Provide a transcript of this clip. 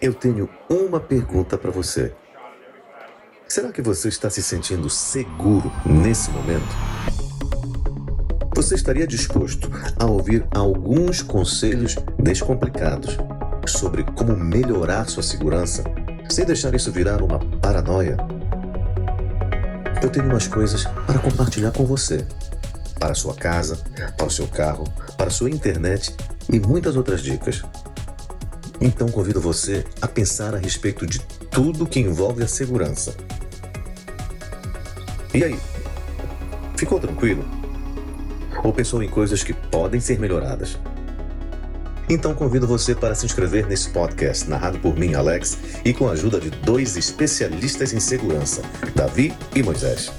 eu tenho uma pergunta para você. Será que você está se sentindo seguro nesse momento? Você estaria disposto a ouvir alguns conselhos descomplicados sobre como melhorar sua segurança sem deixar isso virar uma paranoia? Eu tenho umas coisas para compartilhar com você. Para sua casa, para o seu carro, para sua internet e muitas outras dicas. Então convido você a pensar a respeito de tudo que envolve a segurança. E aí? Ficou tranquilo? Ou pensou em coisas que podem ser melhoradas? Então convido você para se inscrever nesse podcast narrado por mim, Alex, e com a ajuda de dois especialistas em segurança, Davi e Moisés.